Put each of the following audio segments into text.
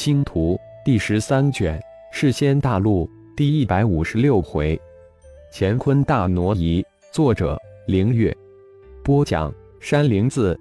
星图》第十三卷《世仙大陆》第一百五十六回，乾坤大挪移。作者：凌月。播讲：山灵子。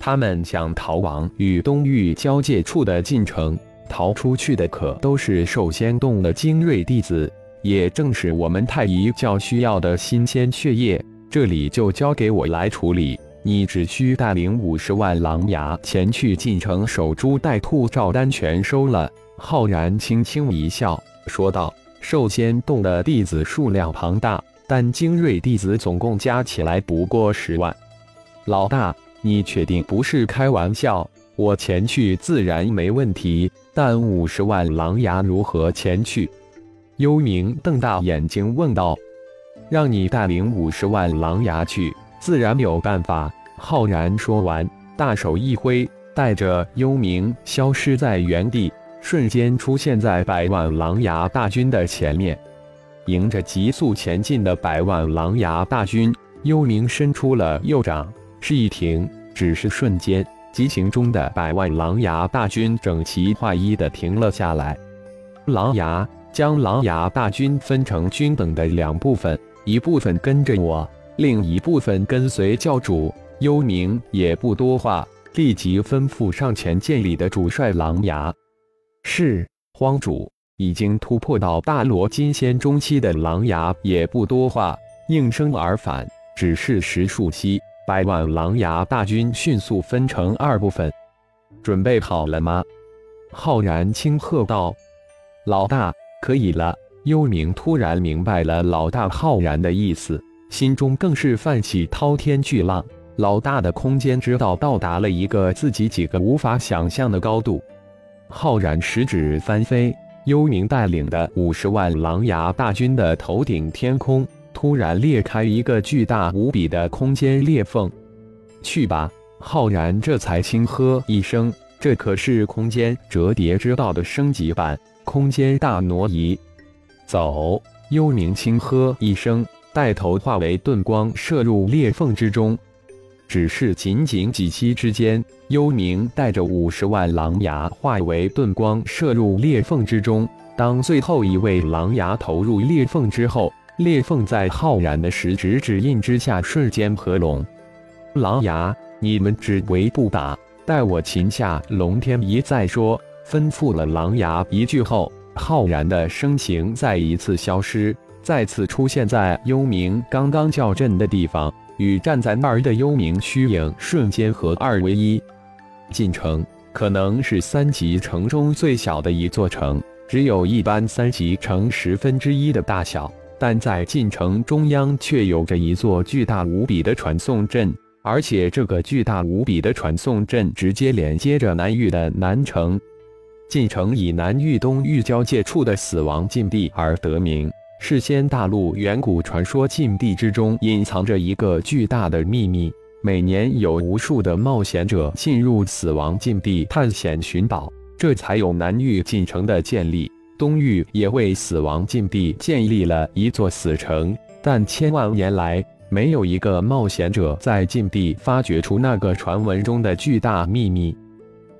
他们想逃亡与东域交界处的进城，逃出去的可都是兽仙洞的精锐弟子，也正是我们太乙教需要的新鲜血液。这里就交给我来处理。你只需带领五十万狼牙前去进城守株待兔，照单全收了。浩然轻轻一笑，说道：“兽仙洞的弟子数量庞大，但精锐弟子总共加起来不过十万。老大，你确定不是开玩笑？我前去自然没问题，但五十万狼牙如何前去？”幽冥瞪大眼睛问道：“让你带领五十万狼牙去？”自然有办法。浩然说完，大手一挥，带着幽冥消失在原地，瞬间出现在百万狼牙大军的前面。迎着急速前进的百万狼牙大军，幽冥伸出了右掌，示意停。只是瞬间，急行中的百万狼牙大军整齐划一的停了下来。狼牙将狼牙大军分成均等的两部分，一部分跟着我。另一部分跟随教主幽冥，也不多话，立即吩咐上前见礼的主帅狼牙。是荒主已经突破到大罗金仙中期的狼牙，也不多话，应声而返。只是十数息，百万狼牙大军迅速分成二部分。准备好了吗？浩然轻喝道：“老大，可以了。”幽冥突然明白了老大浩然的意思。心中更是泛起滔天巨浪，老大的空间之道到达了一个自己几个无法想象的高度。浩然十指翻飞，幽冥带领的五十万狼牙大军的头顶天空突然裂开一个巨大无比的空间裂缝。去吧！浩然这才轻喝一声：“这可是空间折叠之道的升级版，空间大挪移。”走！幽冥轻喝一声。带头化为盾光，射入裂缝之中。只是仅仅几息之间，幽冥带着五十万狼牙化为盾光，射入裂缝之中。当最后一位狼牙投入裂缝之后，裂缝在浩然的食指指印之下瞬间合拢。狼牙，你们只为不打，待我擒下龙天一再说。吩咐了狼牙一句后，浩然的身形再一次消失。再次出现在幽冥刚刚叫阵的地方，与站在那儿的幽冥虚影瞬间合二为一。进城可能是三级城中最小的一座城，只有一般三级城十分之一的大小，但在进城中央却有着一座巨大无比的传送阵，而且这个巨大无比的传送阵直接连接着南域的南城。晋城以南域东域交界处的死亡禁地而得名。世仙大陆远古传说禁地之中隐藏着一个巨大的秘密，每年有无数的冒险者进入死亡禁地探险寻宝，这才有南域进城的建立。东域也为死亡禁地建立了一座死城，但千万年来没有一个冒险者在禁地发掘出那个传闻中的巨大秘密。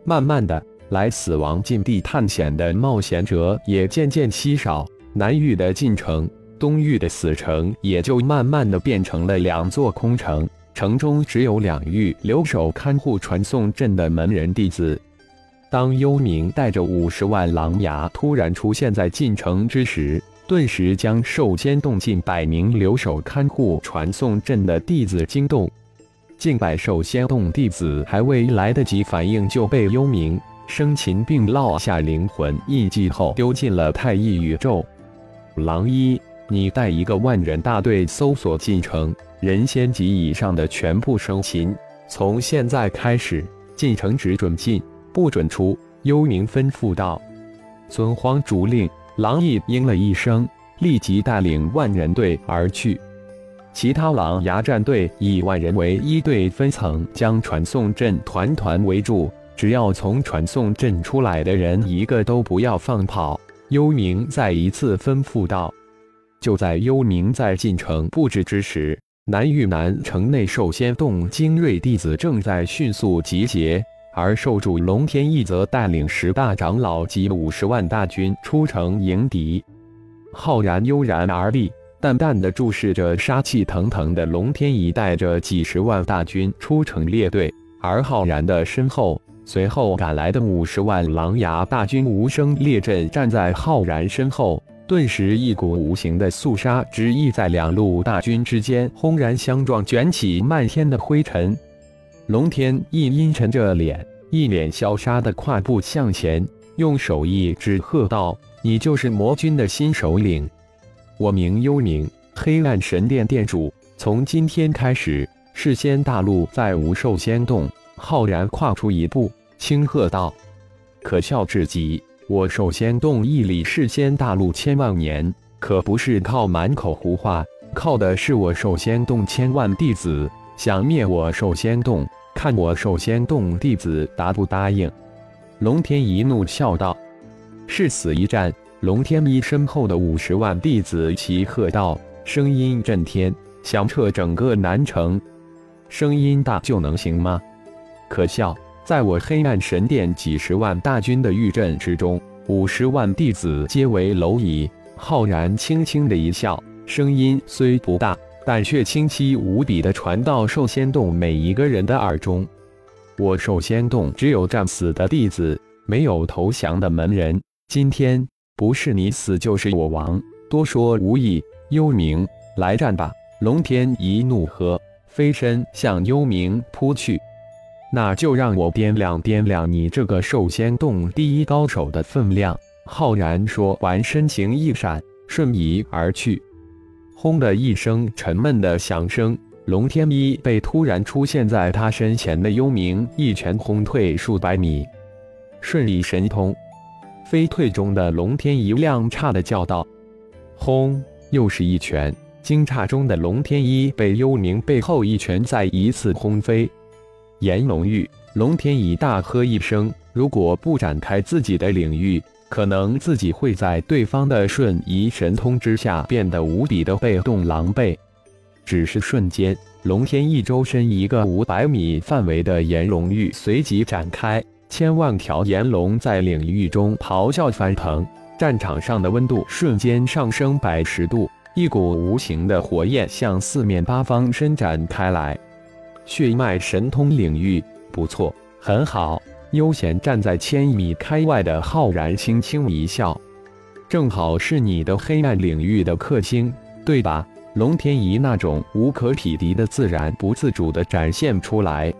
慢慢的，来死亡禁地探险的冒险者也渐渐稀少。南域的进城，东域的死城，也就慢慢的变成了两座空城。城中只有两域留守看护传送阵的门人弟子。当幽冥带着五十万狼牙突然出现在进城之时，顿时将受仙洞近百名留守看护传送阵的弟子惊动。近百受仙洞弟子还未来得及反应，就被幽冥生擒并烙下灵魂印记后，丢进了太一宇宙。狼一，你带一个万人大队搜索进城，人仙级以上的全部生擒。从现在开始，进城只准进，不准出。幽冥吩咐道：“遵荒主令。”狼一应了一声，立即带领万人队而去。其他狼牙战队以万人为一队，分层将传送阵团团围住。只要从传送阵出来的人，一个都不要放跑。幽冥再一次吩咐道：“就在幽冥在进城布置之时，南域南城内寿仙洞精锐弟子正在迅速集结，而受主龙天翼则带领十大长老及五十万大军出城迎敌。浩然悠然而立，淡淡的注视着杀气腾腾的龙天翼，带着几十万大军出城列队。而浩然的身后，随后赶来的五十万狼牙大军无声列阵，站在浩然身后。顿时，一股无形的肃杀之意在两路大军之间轰然相撞，卷起漫天的灰尘。龙天翼阴沉着脸，一脸消杀的跨步向前，用手一指，喝道：“你就是魔君的新首领。我名幽冥，黑暗神殿殿主。从今天开始，世仙大陆再无兽仙洞。”浩然跨出一步，轻喝道：“可笑至极！”我寿仙洞屹立世仙大陆千万年，可不是靠满口胡话，靠的是我寿仙洞千万弟子。想灭我寿仙洞，看我寿仙洞弟子答不答应？龙天一怒笑道：“誓死一战！”龙天一身后的五十万弟子齐喝道，声音震天，响彻整个南城。声音大就能行吗？可笑！在我黑暗神殿几十万大军的御阵之中，五十万弟子皆为蝼蚁。浩然轻轻的一笑，声音虽不大，但却清晰无比的传到寿仙洞每一个人的耳中。我寿仙洞只有战死的弟子，没有投降的门人。今天不是你死，就是我亡，多说无益。幽冥，来战吧！龙天一怒喝，飞身向幽冥扑去。那就让我掂量掂量你这个寿仙洞第一高手的分量。浩然说完，身形一闪，瞬移而去。轰的一声沉闷的响声，龙天一被突然出现在他身前的幽冥一拳轰退数百米。瞬移神通，飞退中的龙天一踉跄的叫道：“轰！”又是一拳。惊诧中的龙天一被幽冥背后一拳再一次轰飞。炎龙域，龙天已大喝一声：“如果不展开自己的领域，可能自己会在对方的瞬移神通之下变得无比的被动狼狈。”只是瞬间，龙天一周身一个五百米范围的炎龙域随即展开，千万条炎龙在领域中咆哮翻腾，战场上的温度瞬间上升百十度，一股无形的火焰向四面八方伸展开来。血脉神通领域不错，很好。悠闲站在千米开外的浩然轻轻一笑，正好是你的黑暗领域的克星，对吧？龙天仪那种无可匹敌的自然不自主地展现出来，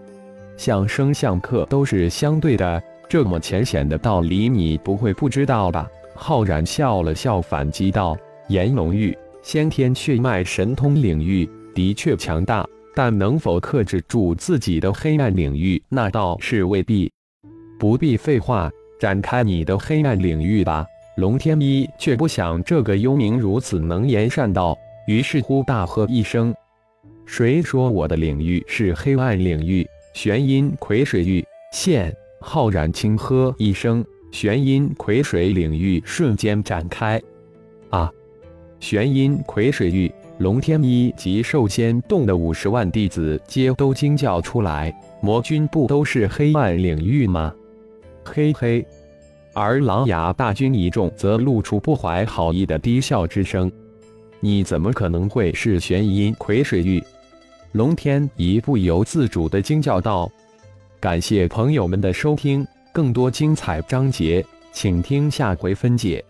相生相克都是相对的，这么浅显的道理你不会不知道吧？浩然笑了笑，反击道：“炎龙域先天血脉神通领域的确强大。”但能否克制住自己的黑暗领域，那倒是未必。不必废话，展开你的黑暗领域吧。龙天一却不想这个幽冥如此能言善道，于是乎大喝一声：“谁说我的领域是黑暗领域？”玄阴癸水域现，浩然轻喝一声，玄阴癸水领域瞬间展开。啊！玄阴癸水域。龙天一及寿仙洞的五十万弟子皆都惊叫出来：“魔君不都是黑暗领域吗？”嘿嘿，而狼牙大军一众则露出不怀好意的低笑之声：“你怎么可能会是玄阴葵水域？”龙天一不由自主的惊叫道：“感谢朋友们的收听，更多精彩章节，请听下回分解。”